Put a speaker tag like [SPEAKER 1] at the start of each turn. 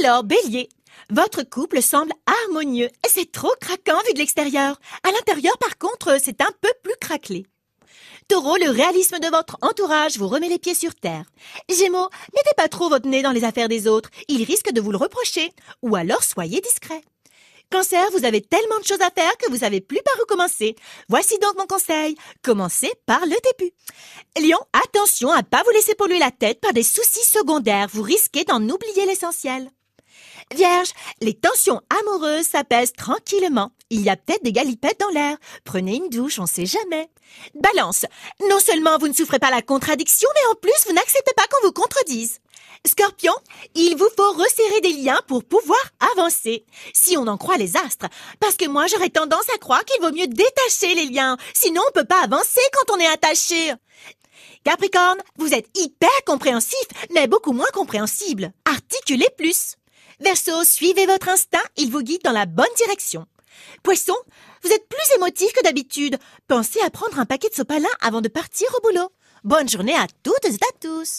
[SPEAKER 1] Alors, bélier, votre couple semble harmonieux. C'est trop craquant vu de l'extérieur. À l'intérieur, par contre, c'est un peu plus craquelé. Taureau, le réalisme de votre entourage vous remet les pieds sur terre. Gémeaux, mettez pas trop votre nez dans les affaires des autres. Ils risquent de vous le reprocher. Ou alors soyez discret. Cancer, vous avez tellement de choses à faire que vous savez plus par où commencer. Voici donc mon conseil. Commencez par le début. Lion, attention à pas vous laisser polluer la tête par des soucis secondaires. Vous risquez d'en oublier l'essentiel. Vierge, les tensions amoureuses s'apaisent tranquillement. Il y a peut-être des galipettes dans l'air. Prenez une douche, on sait jamais. Balance, non seulement vous ne souffrez pas la contradiction, mais en plus vous n'acceptez pas qu'on vous contredise. Scorpion, il vous faut resserrer des liens pour pouvoir avancer. Si on en croit les astres. Parce que moi j'aurais tendance à croire qu'il vaut mieux détacher les liens. Sinon on peut pas avancer quand on est attaché. Capricorne, vous êtes hyper compréhensif, mais beaucoup moins compréhensible. Articulez plus. Verseau, suivez votre instinct, il vous guide dans la bonne direction. Poisson, vous êtes plus émotif que d'habitude. Pensez à prendre un paquet de sopalin avant de partir au boulot. Bonne journée à toutes et à tous.